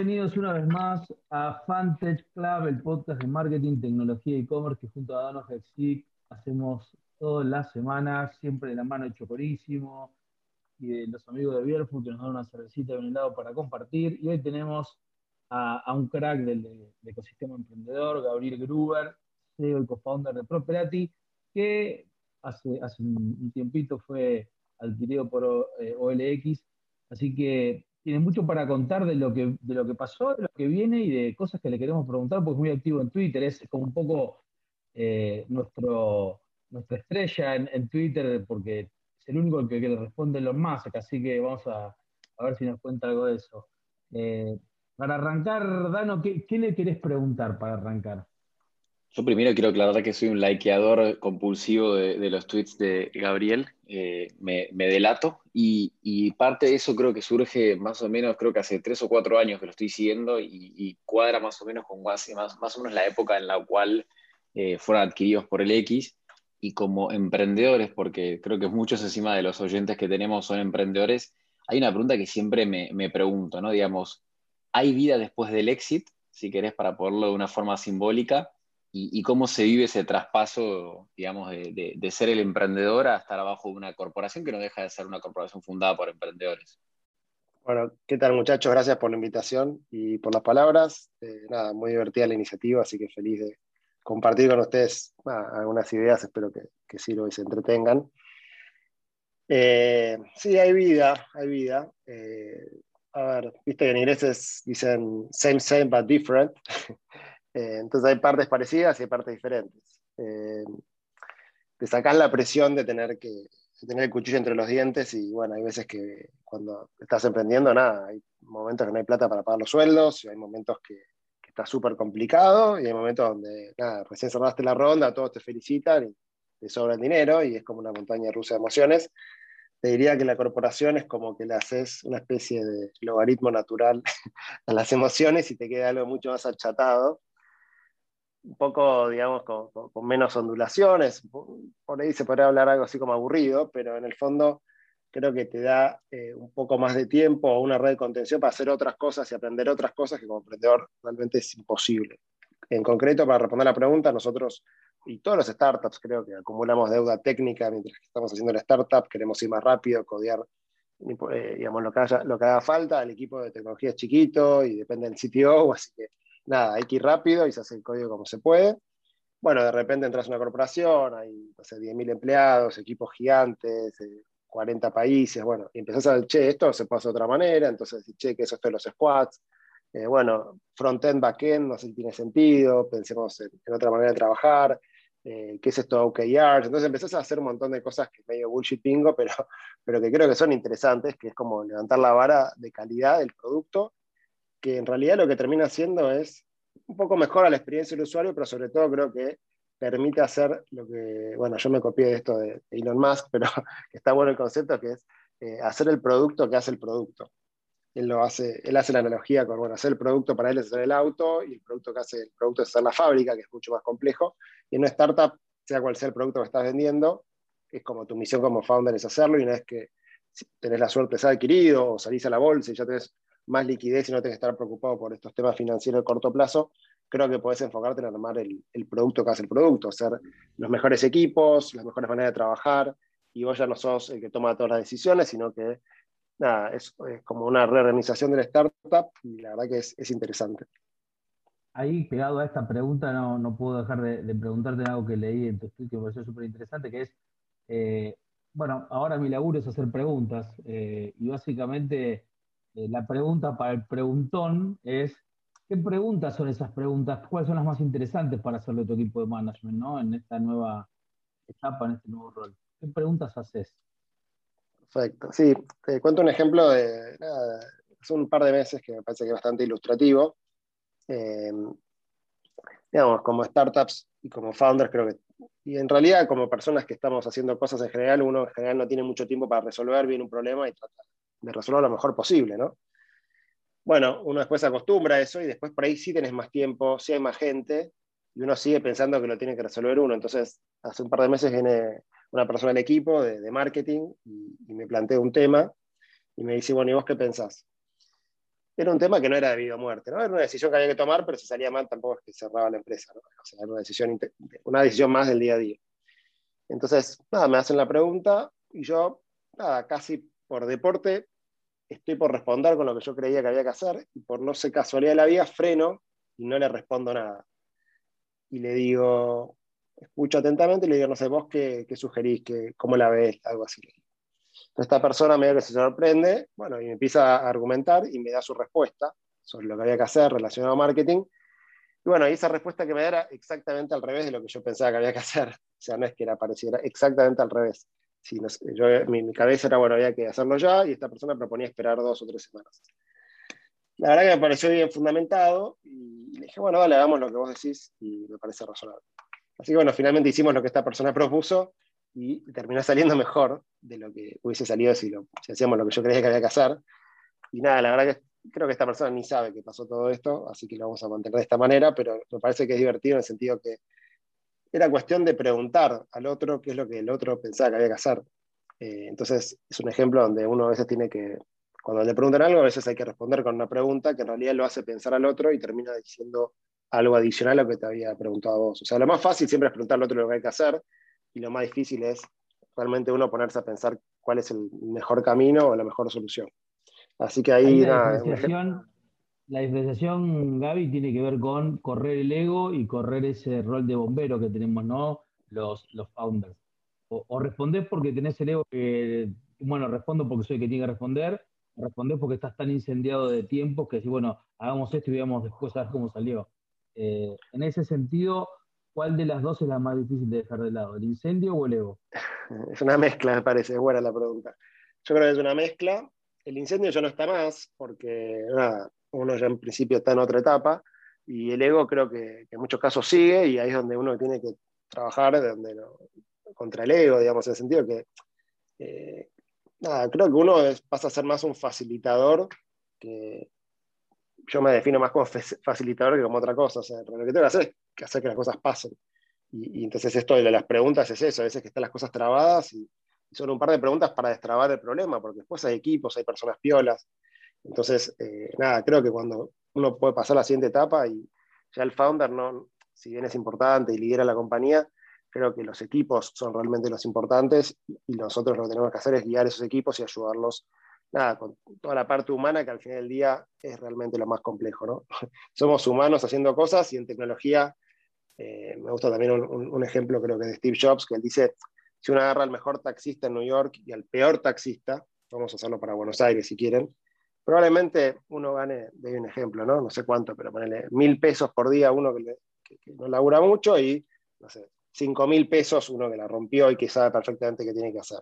Bienvenidos una vez más a Fantech Club, el podcast de marketing, tecnología y e-commerce que junto a Dano Hexik hacemos todas las semanas, siempre de la mano de Chocorísimo y de los amigos de Bierfood que nos dan una cervecita de un helado para compartir. Y hoy tenemos a, un crack del, ecosistema emprendedor, Gabriel Gruber, CEO y co-founder de Property, que hace, hace un tiempito fue adquirido por OLX. Eh, Así que tiene mucho para contar de lo, que, de lo que pasó, de lo que viene y de cosas que le queremos preguntar, porque es muy activo en Twitter, es como un poco eh, nuestro, nuestra estrella en, Twitter, porque es el único que, le responde los más, así que vamos a, ver si nos cuenta algo de eso. Eh, para arrancar, Dano, ¿qué, ¿qué, le querés preguntar para arrancar? Yo primero quiero aclarar que soy un likeador compulsivo de, los tweets de Gabriel, eh, me, delato y, parte de eso creo que surge más o menos, creo que hace tres o cuatro años que lo estoy siguiendo y, cuadra más o menos con más, más, o menos la época en la cual eh, fueron adquiridos por el X y como emprendedores, porque creo que muchos encima de los oyentes que tenemos son emprendedores, hay una pregunta que siempre me, me pregunto, ¿no? Digamos, ¿hay vida después del exit? Si querés, para ponerlo de una forma simbólica y, cómo se vive ese traspaso, digamos, de, ser el emprendedor a estar abajo de una corporación que no deja de ser una corporación fundada por emprendedores. Bueno, ¿qué tal muchachos? Gracias por la invitación y por las palabras. Eh, nada, muy divertida la iniciativa, así que feliz de compartir con ustedes algunas ideas, espero que, que sirvan y se entretengan. Eh, sí, hay vida, hay vida. Eh, a ver, viste que en inglés dicen same, same, but different. Eh, entonces hay partes parecidas y hay partes diferentes. Eh, te sacas la presión de tener que tener el cuchillo entre los dientes y bueno, hay veces que cuando estás emprendiendo, nada, hay momentos que no hay plata para pagar los sueldos, y hay momentos que, está súper complicado y hay momentos donde, nada, recién cerraste la ronda, todos te felicitan y te sobra dinero y es como una montaña rusa de emociones. Te diría que la corporación es como que le haces una especie de logaritmo natural a las emociones y te queda algo mucho más achatado un poco, digamos, con, menos ondulaciones. Por ahí se podría hablar algo así como aburrido, pero en el fondo creo que te da eh, un poco más de tiempo o una red de contención para hacer otras cosas y aprender otras cosas que como emprendedor realmente es imposible. En concreto, para responder la pregunta, nosotros y todos los startups creo que acumulamos deuda técnica mientras que estamos haciendo la startup, queremos ir más rápido, codear eh, digamos, lo, que haya, lo que haga falta, el equipo de tecnología es chiquito y depende del CTO, así que nada, hay que ir rápido y se hace el código como se puede. Bueno, de repente entras a una corporación, hay no 10.000 empleados, equipos gigantes, 40 eh, países, bueno, y empezás a decir, che, esto se puede hacer de otra manera, entonces che, que eso es de los squads. Eh, bueno, front-end, back-end, no sé si tiene sentido, pensemos en, otra manera de trabajar, eh, qué es esto OKRs, entonces empezás a hacer un montón de cosas que es medio bullshit bingo, pero, pero que creo que son interesantes, que es como levantar la vara de calidad del producto que en realidad lo que termina haciendo es un poco mejor a la experiencia del usuario, pero sobre todo creo que permite hacer lo que, bueno, yo me copié de esto de, Elon Musk, pero está bueno el concepto, que es eh, hacer el producto que hace el producto. Él, lo hace, él hace la analogía con, bueno, hacer el producto para él es hacer el auto, y el producto que hace el producto es hacer la fábrica, que es mucho más complejo, y en una startup, sea cual sea el producto que estás vendiendo, es como tu misión como founder es hacerlo, y una vez que tenés la suerte de ser adquirido, o salís a la bolsa y ya tenés más liquidez y no tenés que estar preocupado por estos temas financieros de corto plazo, creo que podés enfocarte en armar el, producto que hace el producto, hacer los mejores equipos, las mejores maneras de trabajar, y vos ya no sos el que toma todas las decisiones, sino que nada, es, como una reorganización de la startup y la verdad que es, interesante. Ahí, pegado a esta pregunta, no, no puedo dejar de, preguntarte algo que leí en tu tweet que me pareció súper interesante, que es, eh, bueno, ahora mi laburo es hacer preguntas eh, y básicamente eh, la pregunta para el preguntón es, ¿qué preguntas son esas preguntas? ¿Cuáles son las más interesantes para hacerle a tu equipo de management ¿no? en esta nueva etapa, en este nuevo rol? ¿Qué preguntas haces? Perfecto. Sí, te cuento un ejemplo de hace un par de meses que me parece que es bastante ilustrativo. Eh, digamos, como startups y como founders, creo que, y en realidad como personas que estamos haciendo cosas en general, uno en general no tiene mucho tiempo para resolver bien un problema y tratar de resolver lo mejor posible, ¿no? Bueno, uno después se acostumbra a eso y después por ahí sí tenés más tiempo, sí hay más gente y uno sigue pensando que lo tiene que resolver uno. Entonces, hace un par de meses viene una persona del equipo de, marketing y, me plantea un tema y me dice, bueno, ¿y vos qué pensás? era un tema que no era de vida o muerte, ¿no? Era una decisión que había que tomar, pero si salía mal tampoco es que cerraba la empresa, ¿no? O sea, era una decisión, una decisión más del día a día. Entonces, nada, me hacen la pregunta y yo, nada, casi por deporte, estoy por responder con lo que yo creía que había que hacer y por no sé casualidad de la vida, freno y no le respondo nada. Y le digo, escucho atentamente y le digo, no sé, vos qué, sugerís, qué, cómo la ves, algo así. Entonces esta persona medio que se sorprende, bueno, y me empieza a argumentar y me da su respuesta sobre lo que había que hacer relacionado a marketing. Y bueno, y esa respuesta que me da era exactamente al revés de lo que yo pensaba que había que hacer. O sea, no es que era pareciera, exactamente al revés. Sí, yo, mi, mi, cabeza era, bueno, había que hacerlo ya, y esta persona proponía esperar dos o tres semanas. La verdad que me pareció bien fundamentado, y le dije, bueno, dale, hagamos lo que vos decís, y me parece razonable. Así que bueno, finalmente hicimos lo que esta persona propuso, y terminó saliendo mejor de lo que hubiese salido si, lo, si hacíamos lo que yo creía que había que hacer. Y nada, la verdad que creo que esta persona ni sabe que pasó todo esto, así que lo vamos a mantener de esta manera, pero me parece que es divertido en el sentido que era cuestión de preguntar al otro qué es lo que el otro pensaba que había que hacer. Eh, entonces, es un ejemplo donde uno a veces tiene que, cuando le preguntan algo, a veces hay que responder con una pregunta que en realidad lo hace pensar al otro y termina diciendo algo adicional a lo que te había preguntado a vos. O sea, lo más fácil siempre es preguntarle al otro lo que hay que hacer y lo más difícil es realmente uno ponerse a pensar cuál es el mejor camino o la mejor solución. Así que ahí... la, la diferenciación, Gaby, tiene que ver con correr el ego y correr ese rol de bombero que tenemos, ¿no? Los, los founders. O, o porque tenés el ego que, bueno, respondo porque soy el que tiene que responder, o porque estás tan incendiado de tiempo que si, bueno, hagamos esto y veamos después a ver cómo salió. Eh, en ese sentido, ¿cuál de las dos es la más difícil de dejar de lado? ¿El incendio o el ego? Es una mezcla, me parece, es buena la pregunta. Yo creo que es una mezcla. El incendio ya no está más, porque nada, uno ya en principio está en otra etapa, y el ego creo que, en muchos casos sigue, y ahí es donde uno tiene que trabajar donde contra el ego, digamos, en el sentido que, eh, nada, creo que uno pasa a ser más un facilitador, que yo me defino más como facilitador que como otra cosa, o sea, lo que tengo que hacer es que hacer que las cosas pasen. Y, entonces esto de las preguntas es eso, a veces que están las cosas trabadas y, y son un par de preguntas para destrabar el problema, porque después hay equipos, hay personas piolas, entonces, eh, nada, creo que cuando uno puede pasar a la siguiente etapa y ya el founder, no, si bien es importante y lidera la compañía, creo que los equipos son realmente los importantes y nosotros lo que tenemos que hacer es guiar esos equipos y ayudarlos, nada, con toda la parte humana que al final del día es realmente lo más complejo, ¿no? Somos humanos haciendo cosas y en tecnología, eh, me gusta también un, un, ejemplo creo que de Steve Jobs, que él dice, si uno agarra al mejor taxista en New York y al peor taxista, vamos a hacerlo para Buenos Aires si quieren, probablemente uno gane, de un ejemplo, ¿no? No sé cuánto, pero ponele mil pesos por día uno que, no labura mucho y, no sé, cinco mil pesos uno que la rompió y que sabe perfectamente qué tiene que hacer.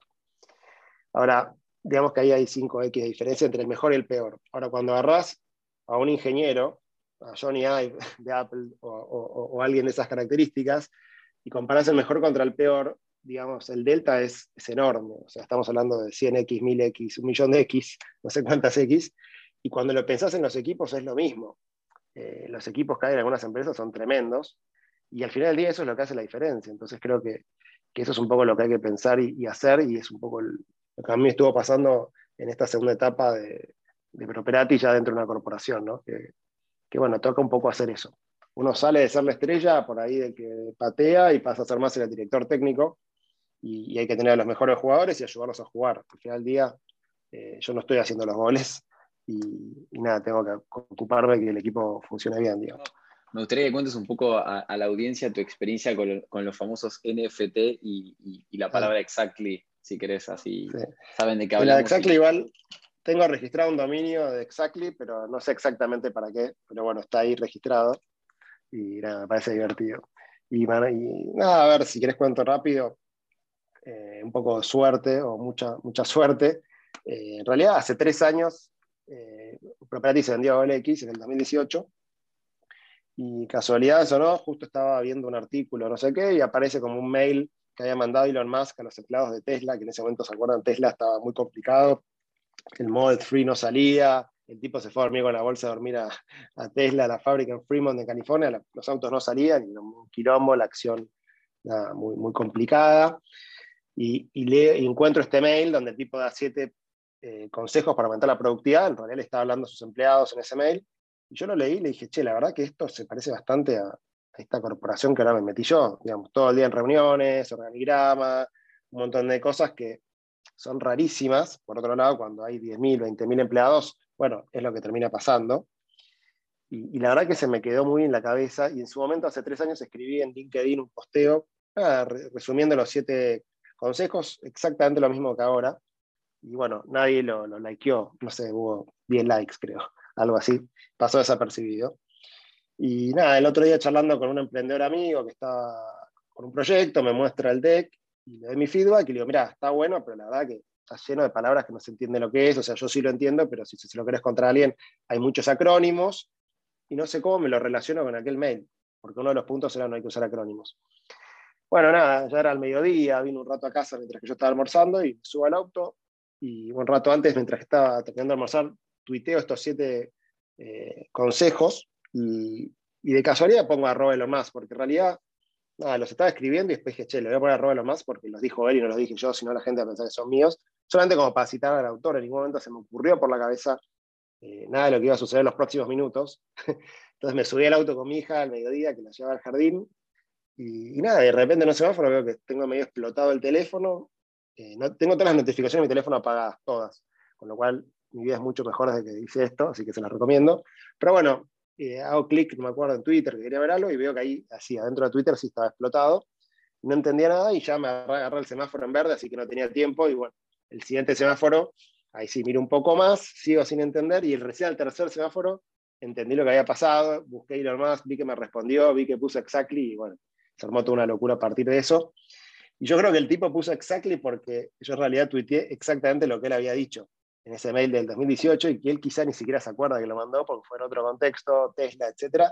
Ahora, digamos que ahí hay 5X de diferencia entre el mejor y el peor. Ahora, cuando agarras a un ingeniero, a Johnny Ive de Apple o, o alguien de esas características, y comparas el mejor contra el peor, digamos, el delta es, es, enorme. O sea, estamos hablando de 100x, 1000x, un millón de x, no sé cuántas x. Y cuando lo pensás en los equipos es lo mismo. Eh, los equipos que hay en algunas empresas son tremendos. Y al final del día eso es lo que hace la diferencia. Entonces creo que, que eso es un poco lo que hay que pensar y, hacer. Y es un poco lo que a mí estuvo pasando en esta segunda etapa de, de Properati ya dentro de una corporación, ¿no? Que bueno, toca un poco hacer eso. Uno sale de ser la estrella por ahí de que patea y pasa a ser más el director técnico y, hay que tener a los mejores jugadores y ayudarlos a jugar. Al final del día, eh, yo no estoy haciendo los goles y, nada, tengo que ocuparme de que el equipo funcione bien. Digamos. Me gustaría que cuentes un poco a, la audiencia tu experiencia con, con los famosos NFT y, y, la palabra exactly, si querés, así saben de qué hablamos. exactly igual, tengo registrado un dominio de exactly, pero no sé exactamente para qué, pero bueno, está ahí registrado y nada, me parece divertido. Y, y nada, a ver, si querés cuento rápido, un poco de suerte o mucha, mucha suerte. Eh, en realidad, hace tres años, eh, Property se vendió a OLX en el 2018. Y casualidad eso no, justo estaba viendo un artículo, no sé qué, y aparece como un mail que había mandado Elon Musk a los empleados de Tesla, que en ese momento se acuerdan, Tesla estaba muy complicado, el Model 3 no salía, el tipo se fue a dormir con la bolsa a dormir a, Tesla, a la fábrica en Fremont de California, los autos no salían, y un quilombo, la acción muy, muy complicada y, y, encuentro este mail donde el tipo da siete eh, consejos para aumentar la productividad, en realidad le estaba hablando a sus empleados en ese mail, y yo lo leí y le dije, che, la verdad que esto se parece bastante a, esta corporación que ahora me metí yo, digamos, todo el día en reuniones, organigrama, un montón de cosas que son rarísimas. Por otro lado, cuando hay 10.000, 20.000 empleados, bueno, es lo que termina pasando. Y, la verdad que se me quedó muy en la cabeza y en su momento, hace tres años, escribí en LinkedIn un posteo resumiendo los siete consejos, exactamente lo mismo que ahora. Y bueno, nadie lo, lo likeó, no sé, hubo 10 likes creo, algo así, pasó desapercibido. Y nada, el otro día charlando con un emprendedor amigo que está con un proyecto, me muestra el deck y le doy mi feedback y le digo, mira, está bueno, pero la verdad que está lleno de palabras que no se entiende lo que es, o sea, yo sí lo entiendo, pero si se lo querés contra alguien, hay muchos acrónimos y no sé cómo me lo relaciono con aquel mail, porque uno de los puntos era no hay que usar acrónimos. Bueno, nada, ya era el mediodía, vine un rato a casa mientras que yo estaba almorzando y subo al auto y un rato antes, mientras estaba terminando de almorzar, tuiteo estos siete eh, consejos y, de casualidad pongo a Elon más, porque en realidad nada, los estaba escribiendo y después dije, che, le voy a poner a Elon más porque los dijo él y no los dije yo, sino la gente va a pensar que son míos, solamente como para citar al autor, en ningún momento se me ocurrió por la cabeza eh, nada de lo que iba a suceder en los próximos minutos. Entonces me subí al auto con mi hija al mediodía que la llevaba al jardín y, nada, de repente en un semáforo veo que tengo medio explotado el teléfono, eh, no, tengo todas las notificaciones de mi teléfono apagadas, todas, con lo cual mi vida es mucho mejor desde que hice esto, así que se las recomiendo. Pero bueno, eh, hago clic, no me acuerdo, en Twitter, que quería ver algo, y veo que ahí, así, adentro de Twitter sí estaba explotado. No entendía nada y ya me agarré el semáforo en verde, así que no tenía tiempo. Y bueno, el siguiente semáforo, ahí sí miro un poco más, sigo sin entender, y el recién al tercer semáforo entendí lo que había pasado, busqué ir más, vi que me respondió, vi que puso exactly, y bueno, se armó toda una locura a partir de eso. Y yo creo que el tipo puso exactly porque yo en realidad tuiteé exactamente lo que él había dicho en ese mail del 2018 y que él quizá ni siquiera se acuerda que lo mandó porque fue en otro contexto, Tesla, etc.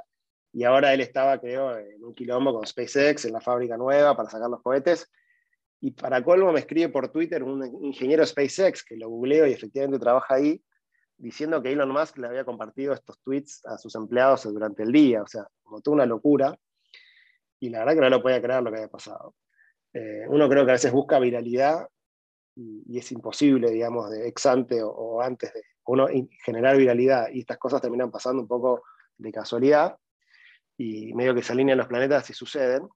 Y ahora él estaba, creo, en un quilombo con SpaceX, en la fábrica nueva para sacar los cohetes. Y para colmo me escribe por Twitter un ingeniero SpaceX, que lo googleo y efectivamente trabaja ahí, diciendo que Elon Musk le había compartido estos tweets a sus empleados durante el día. O sea, como toda una locura. Y la verdad que no lo podía creer lo que había pasado. Eh, uno creo que a veces busca viralidad y, es imposible, digamos, de ex ante o, antes de uno generar viralidad y estas cosas terminan pasando un poco de casualidad y medio que se alinean los planetas y suceden.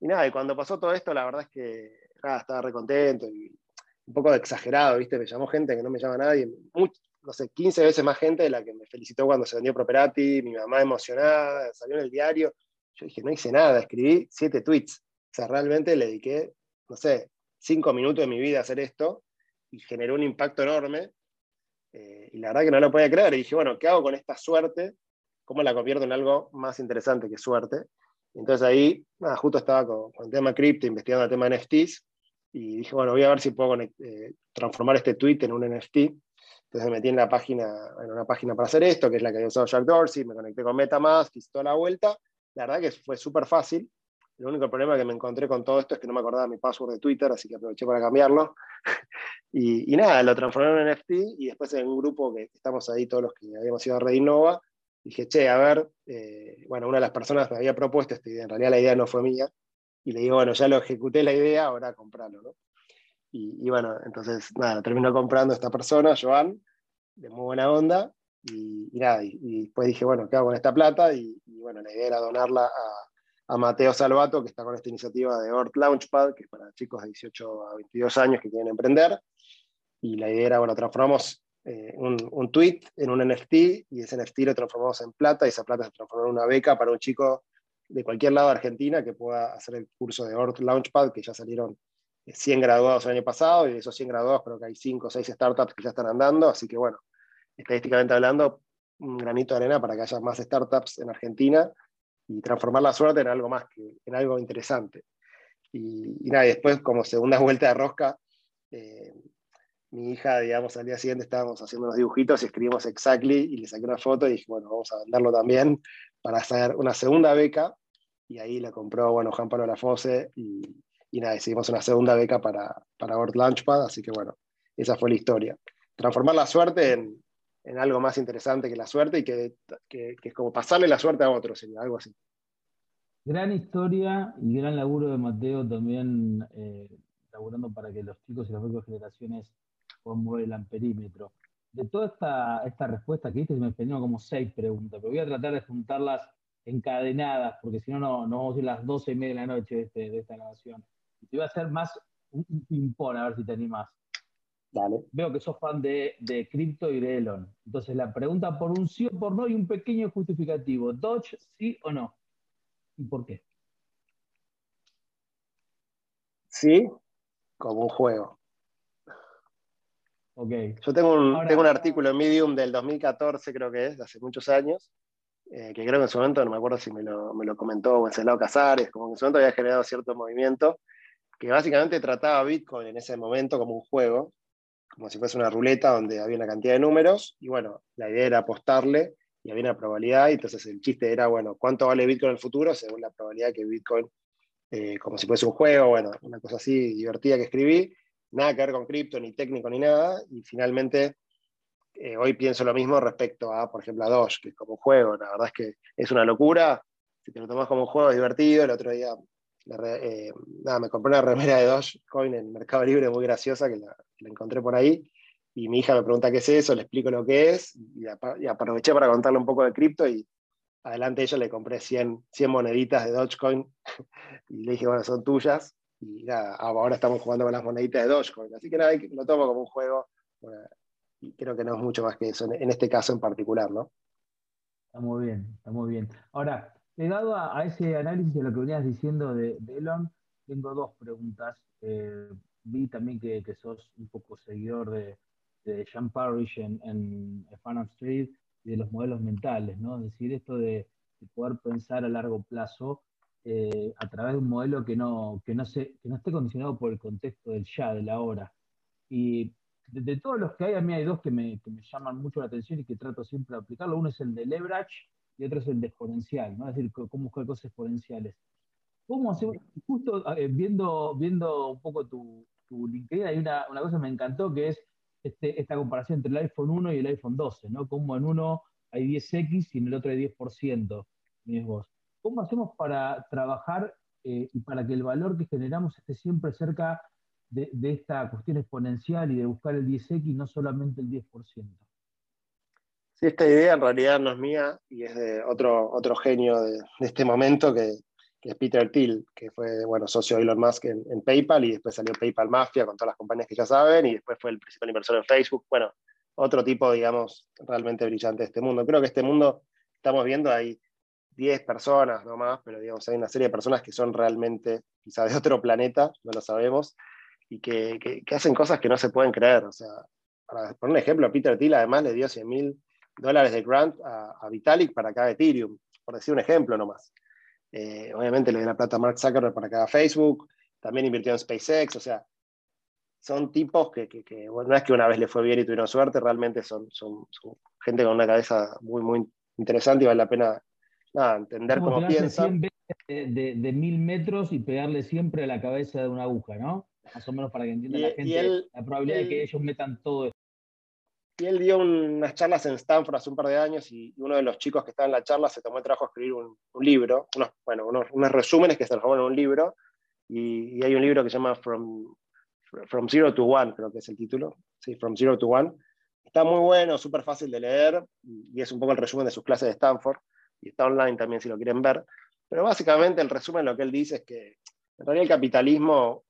Y nada, y cuando pasó todo esto, la verdad es que estaba recontento y un poco exagerado, ¿viste? Me llamó gente que no me llama nadie, no sé, 15 veces más gente de la que me felicitó cuando se vendió Properati, mi mamá emocionada, salió en el diario. Yo dije, no hice nada, escribí siete tweets. O sea, realmente le dediqué, no sé, cinco minutos de mi vida hacer esto y generó un impacto enorme. Eh, y la verdad que no lo podía creer. Y dije, bueno, ¿qué hago con esta suerte? ¿Cómo la convierto en algo más interesante que suerte? Entonces ahí, justo estaba con, el tema cripto, investigando el tema NFTs, y dije, bueno, voy a ver si puedo eh, transformar este tweet en un NFT. Entonces me metí en, la página, en una página para hacer esto, que es la que había usado Jack Dorsey, me conecté con MetaMask, hice toda la vuelta. La verdad que fue súper fácil. El único problema que me encontré con todo esto es que no me acordaba mi password de Twitter, así que aproveché para cambiarlo. y, nada, lo transformé en NFT y después en un grupo que estamos ahí todos los que habíamos ido a Red Innova, dije, che, a ver, eh, bueno, una de las personas me había propuesto esta idea, en realidad la idea no fue mía, y le digo, bueno, ya lo ejecuté la idea, ahora compralo, ¿no? Y, bueno, entonces, nada, terminó comprando esta persona, Joan, de muy buena onda, y, nada, y, después dije, bueno, ¿qué hago con esta plata? Y, bueno, la idea era donarla a, a Mateo Salvato, que está con esta iniciativa de Ort Launchpad, que es para chicos de 18 a 22 años que quieren emprender. Y la idea era, bueno, transformamos eh, un, un, tweet en un NFT y ese NFT lo transformamos en plata y esa plata se transformó en una beca para un chico de cualquier lado de Argentina que pueda hacer el curso de Ort Launchpad, que ya salieron 100 eh, graduados el año pasado y de esos 100 graduados creo que hay 5 o 6 startups que ya están andando, así que bueno, estadísticamente hablando, un granito de arena para que haya más startups en Argentina y transformar la suerte en algo más, en algo interesante. Y, nada, después como segunda vuelta de rosca, eh, mi hija, digamos, al día siguiente estábamos haciendo unos dibujitos y escribimos exactly y le saqué una foto y dije, bueno, vamos a venderlo también para hacer una segunda beca. Y ahí la compró, bueno, Juan Pablo Lafose y, y nada, hicimos una segunda beca para, para Word Launchpad, así que bueno, esa fue la historia. Transformar la suerte en, en algo más interesante que la suerte y que, es como pasarle la suerte a otro, sería algo así. Gran historia y gran laburo de Mateo también, eh, laburando para que los chicos y las próximas generaciones por mover el amperímetro. De toda esta, esta respuesta que diste, me empeñó como seis preguntas, pero voy a tratar de juntarlas encadenadas, porque si no, no, vamos a ir a las doce y media de la noche de, este, de esta grabación. Y te voy a hacer más un, ping-pong, a ver si te animás. Dale. Veo que sos fan de, de Crypto y de Elon. Entonces, la pregunta por un sí o por no y un pequeño justificativo. ¿Dodge sí o no? ¿Y por qué? Sí, como un juego. Okay. Yo tengo un, tengo un artículo en Medium del 2014, creo que es, de hace muchos años, eh, que creo que en su momento, no me acuerdo si me lo, me lo comentó Wenceslao Casares, como que en su momento había generado cierto movimiento, que básicamente trataba Bitcoin en ese momento como un juego, como si fuese una ruleta donde había una cantidad de números, y bueno, la idea era apostarle y había una probabilidad, y entonces el chiste era, bueno, ¿cuánto vale Bitcoin en el futuro? Según la probabilidad que Bitcoin, eh, como si fuese un juego, bueno, una cosa así divertida que escribí, nada que ver con cripto, ni técnico, ni nada, y finalmente eh, hoy pienso lo mismo respecto a, por ejemplo, a Doge, que es como un juego, la verdad es que es una locura, si te lo tomas como un juego es divertido, el otro día eh, nada, me compré una remera de Dogecoin en Mercado Libre muy graciosa que la, encontré por ahí. Y mi hija me pregunta qué es eso, le explico lo que es y, aproveché para contarle un poco de cripto y adelante ella le compré 100, 100 moneditas de Dogecoin y le dije, bueno, son tuyas. Y nada, ahora estamos jugando con las moneditas de Dogecoin. Así que nada, lo tomo como un juego y creo que no es mucho más que eso en, este caso en particular, ¿no? Está muy bien, está muy bien. Ahora, Llegado a, ese análisis de lo que venías diciendo de, Elon, tengo dos preguntas. Eh, vi también que, sos un poco seguidor de, de Jean Parrish en, en Street y de los modelos mentales, ¿no? Es decir, esto de, poder pensar a largo plazo eh, a través de un modelo que no, que, no se, que no esté condicionado por el contexto del ya, de la hora. Y de, todos los que hay, a mí hay dos que me, que me llaman mucho la atención y que trato siempre de aplicarlo. Uno es el de leverage y otro es el de exponencial, ¿no? Es decir, cómo buscar cosas exponenciales. ¿Cómo hacemos? Justo eh, viendo, viendo un poco tu, tu LinkedIn, hay una, una, cosa que me encantó que es este, esta comparación entre el iPhone 1 y el iPhone 12, ¿no? Como en uno hay 10X y en el otro hay 10%, vos. ¿Cómo hacemos para trabajar eh, y para que el valor que generamos esté siempre cerca de, de, esta cuestión exponencial y de buscar el 10X y no solamente el 10%? Sí, esta idea en realidad no es mía y es de otro, otro genio de, este momento que, es Peter Thiel, que fue bueno, socio de Elon Musk en, PayPal y después salió PayPal Mafia con todas las compañías que ya saben y después fue el principal inversor en Facebook. Bueno, otro tipo, digamos, realmente brillante de este mundo. Creo que este mundo, estamos viendo, hay 10 personas no más, pero digamos, hay una serie de personas que son realmente quizás de otro planeta, no lo sabemos, y que, que, hacen cosas que no se pueden creer. O sea, para poner un ejemplo, Peter Thiel además le dio 100 mil dólares de grant a, Vitalik para cada Ethereum, por decir un ejemplo nomás. Eh, obviamente le dio la plata a Mark Zuckerberg para cada Facebook, también invirtió en SpaceX, o sea, son tipos que, no es que una vez le fue bien y tuvieron suerte, realmente son, son, gente con una cabeza muy, muy interesante y vale la pena entender cómo piensan. De, de, mil metros y pegarle siempre a la cabeza de una aguja, ¿no? Más o menos para que entienda la gente la probabilidad de que ellos metan todo esto. Y él dio unas charlas en Stanford hace un par de años y uno de los chicos que estaba en la charla se tomó el trabajo de escribir un, libro, unos, bueno, unos, resúmenes que se transforman en un libro. Y, hay un libro que se llama From, From Zero to One, creo que es el título. Sí, From Zero to One. Está muy bueno, súper fácil de leer y es un poco el resumen de sus clases de Stanford. Y está online también si lo quieren ver. Pero básicamente el resumen lo que él dice es que en realidad el capitalismo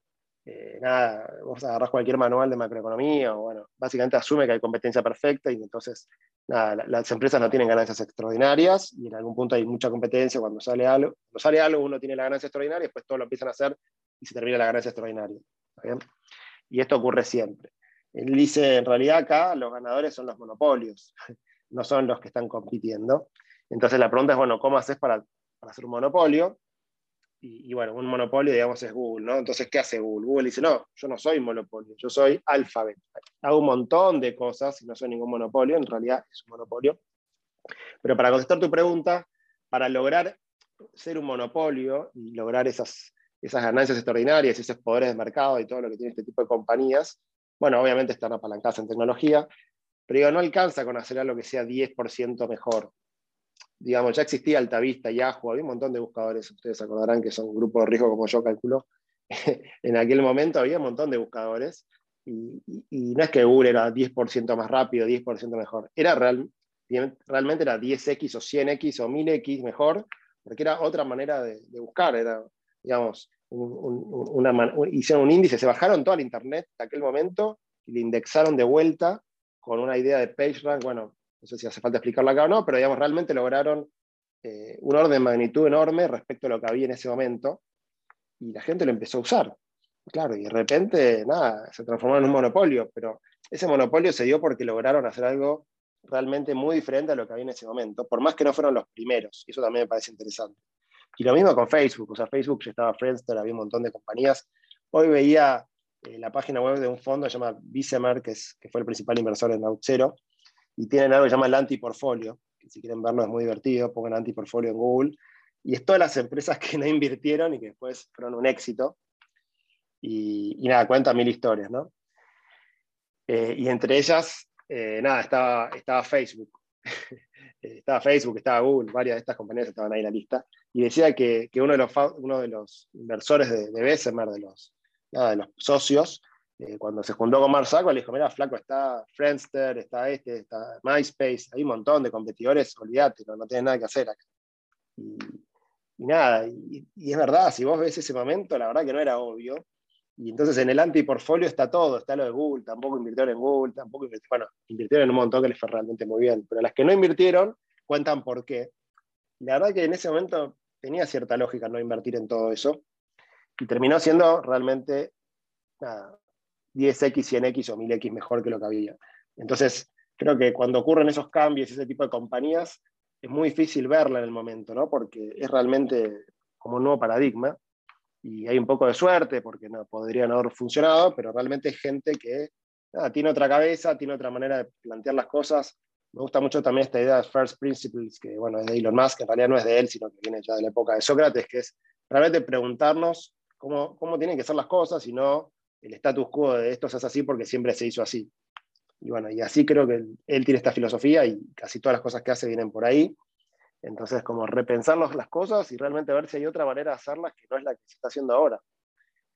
eh, nada, vos agarrás cualquier manual de macroeconomía, o bueno, básicamente asume que hay competencia perfecta y entonces nada, las empresas no tienen ganancias extraordinarias y en algún punto hay mucha competencia, cuando sale algo, cuando sale algo uno tiene la ganancia extraordinaria, después todo lo empiezan a hacer y se termina la ganancia extraordinaria. Y esto ocurre siempre. Él dice, en realidad acá los ganadores son los monopolios, no son los que están compitiendo. Entonces la pregunta es, bueno, ¿cómo haces para, para hacer un monopolio? Y, bueno, un monopolio, digamos, es Google, ¿no? Entonces, ¿qué hace Google? Google dice, no, yo no soy monopolio, yo soy Alphabet. Hago un montón de cosas y no soy ningún monopolio, en realidad es un monopolio. Pero para contestar tu pregunta, para lograr ser un monopolio y lograr esas, esas ganancias extraordinarias, esos poderes de mercado y todo lo que tiene este tipo de compañías, bueno, obviamente están apalancadas en tecnología, pero digo, no alcanza con hacer algo que sea 10% mejor digamos, ya existía Altavista, Yahoo, había un montón de buscadores, ustedes acordarán que son grupos de riesgo como yo calculo, en aquel momento había un montón de buscadores, Y, no es que Google era 10% más rápido, 10% mejor, era real, realmente era 10x o 100x o 1000x mejor, porque era otra manera de, buscar, era, digamos, hicieron un índice, se bajaron todo el Internet en aquel momento y le indexaron de vuelta con una idea de PageRank, bueno, no sé si hace falta explicarlo acá o no, pero digamos, realmente lograron eh, un orden de magnitud enorme respecto a lo que había en ese momento, y la gente lo empezó a usar. Claro, y de repente, nada, se transformó en un monopolio, pero ese monopolio se dio porque lograron hacer algo realmente muy diferente a lo que había en ese momento, por más que no fueron los primeros, y eso también me parece interesante. Y lo mismo con Facebook, o sea, Facebook ya estaba Friendster, había un montón de compañías. Hoy veía eh, la página web de un fondo que se llama que, fue el principal inversor en Outzero, y tienen algo que se llama el antiportfolio, que si quieren verlo es muy divertido, pongan antiportfolio en Google, y es todas las empresas que no invirtieron y que después fueron un éxito. Y, nada, cuenta mil historias, ¿no? Eh, y entre ellas, eh, nada, estaba, estaba Facebook. estaba Facebook, estaba Google, varias de estas compañías estaban ahí en la lista. Y decía que, que uno, de los, uno de los inversores de, de Bessemer, los, de los socios, eh, cuando se juntó con Mark Zuckerberg, le dijo, mira, flaco, está Friendster, está este, está MySpace, hay un montón de competidores, olvídate, no, no tienes nada que hacer acá. Y, nada, y, es verdad, si vos ves ese momento, la verdad que no era obvio. Y entonces en el antiportfolio está todo, está lo de Google, tampoco invirtieron en Google, tampoco invirtieron, bueno, invirtieron en un montón que les fue realmente muy bien, pero las que no invirtieron cuentan por qué. La verdad que en ese momento tenía cierta lógica no invertir en todo eso, y terminó siendo realmente nada, 10x, 100x o 1000x mejor que lo que había. Entonces, creo que cuando ocurren esos cambios, ese tipo de compañías, es muy difícil verla en el momento, ¿no? Porque es realmente como un nuevo paradigma y hay un poco de suerte porque no podría no haber funcionado, pero realmente es gente que tiene otra cabeza, tiene otra manera de plantear las cosas. Me gusta mucho también esta idea de first principles, que bueno, es de Elon Musk, que en realidad no es de él, sino que viene ya de la época de Sócrates, que es realmente preguntarnos cómo, cómo tienen que ser las cosas y no el status quo de esto es así porque siempre se hizo así. Y bueno, y así creo que él, tiene esta filosofía y casi todas las cosas que hace vienen por ahí. Entonces, como repensar las cosas y realmente ver si hay otra manera de hacerlas que no es la que se está haciendo ahora.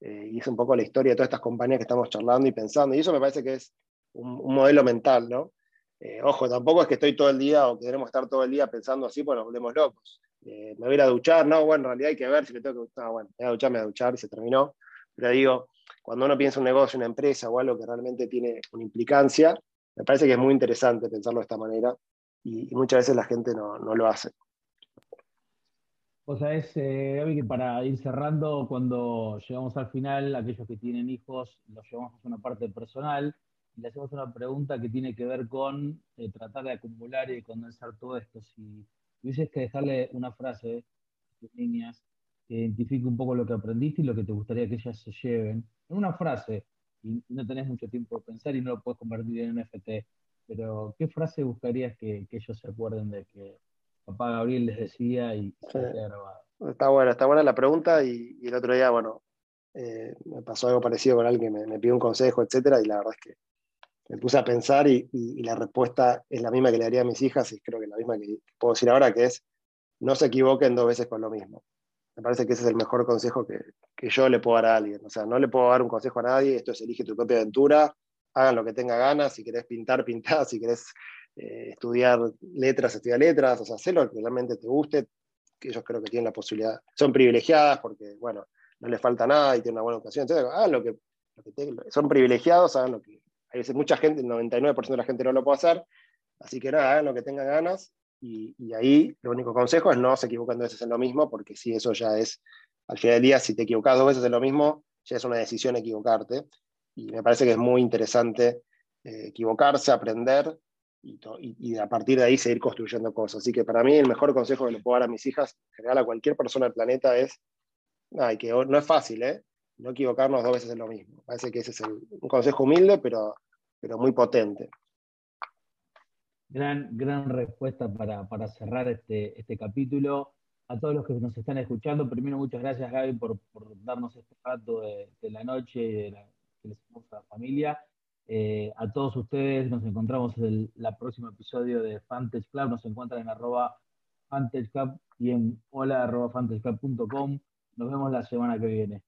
Eh, y es un poco la historia de todas estas compañías que estamos charlando y pensando. Y eso me parece que es un, modelo mental, ¿no? Eh, ojo, tampoco es que estoy todo el día o queremos estar todo el día pensando así, bueno, volvemos locos. Eh, me voy a duchar, no, bueno, en realidad hay que ver si me tengo que. No, bueno, me voy a duchar, me voy a duchar y se terminó. Pero digo, cuando uno piensa un negocio, una empresa o algo que realmente tiene una implicancia, me parece que es muy interesante pensarlo de esta manera y, muchas veces la gente no, lo hace. O sea, es, eh, que para ir cerrando, cuando llegamos al final, aquellos que tienen hijos, los llevamos a una parte personal y le hacemos una pregunta que tiene que ver con eh, tratar de acumular y condensar todo esto. Si tuvieses que dejarle una frase tus niñas que identifique un poco lo que aprendiste y lo que te gustaría que ellas se lleven, en una frase, y no tenés mucho tiempo de pensar y no lo puedes convertir en NFT, pero ¿qué frase buscarías que, ellos se acuerden de que papá Gabriel les decía y se grabado? Está buena, está buena la pregunta y, el otro día, bueno, eh, me pasó algo parecido con alguien que me, pidió un consejo, etcétera, y la verdad es que me puse a pensar y, la respuesta es la misma que le daría a mis hijas y creo que la misma que puedo decir ahora, que es no se equivoquen dos veces con lo mismo. Me parece que ese es el mejor consejo que, que, yo le puedo dar a alguien. O sea, no le puedo dar un consejo a nadie, esto es elige tu propia aventura, hagan lo que tenga ganas, si querés pintar, pintá, si querés eh, estudiar letras, estudia letras, o sea, haz lo que realmente te guste, que ellos creo que tienen la posibilidad, son privilegiadas porque, bueno, no les falta nada y tienen una buena educación, entonces hagan lo que, son privilegiados, hagan lo que, hay veces mucha gente, el 99% de la gente no lo puede hacer, así que nada, hagan lo que tengan ganas y, ahí lo único consejo es no se equivoquen dos veces en lo mismo, porque si eso ya es, al final del día, si te equivocas dos veces en lo mismo, ya es una decisión equivocarte. Y me parece que es muy interesante eh, equivocarse, aprender y, a partir de ahí seguir construyendo cosas. Así que para mí el mejor consejo que le puedo dar a mis hijas, en general a cualquier persona del planeta, es, no es fácil, ¿eh? no equivocarnos dos veces en lo mismo. Parece que ese es un consejo humilde, pero, pero muy potente. Gran, gran respuesta para, cerrar este, este capítulo. A todos los que nos están escuchando, primero muchas gracias Gaby por, darnos este rato de, la noche y de la, que la familia. Eh, a todos ustedes nos encontramos en el próximo episodio de Fantage Club. Nos encuentran en arroba Fantage Club y en hola arroba Nos vemos la semana que viene.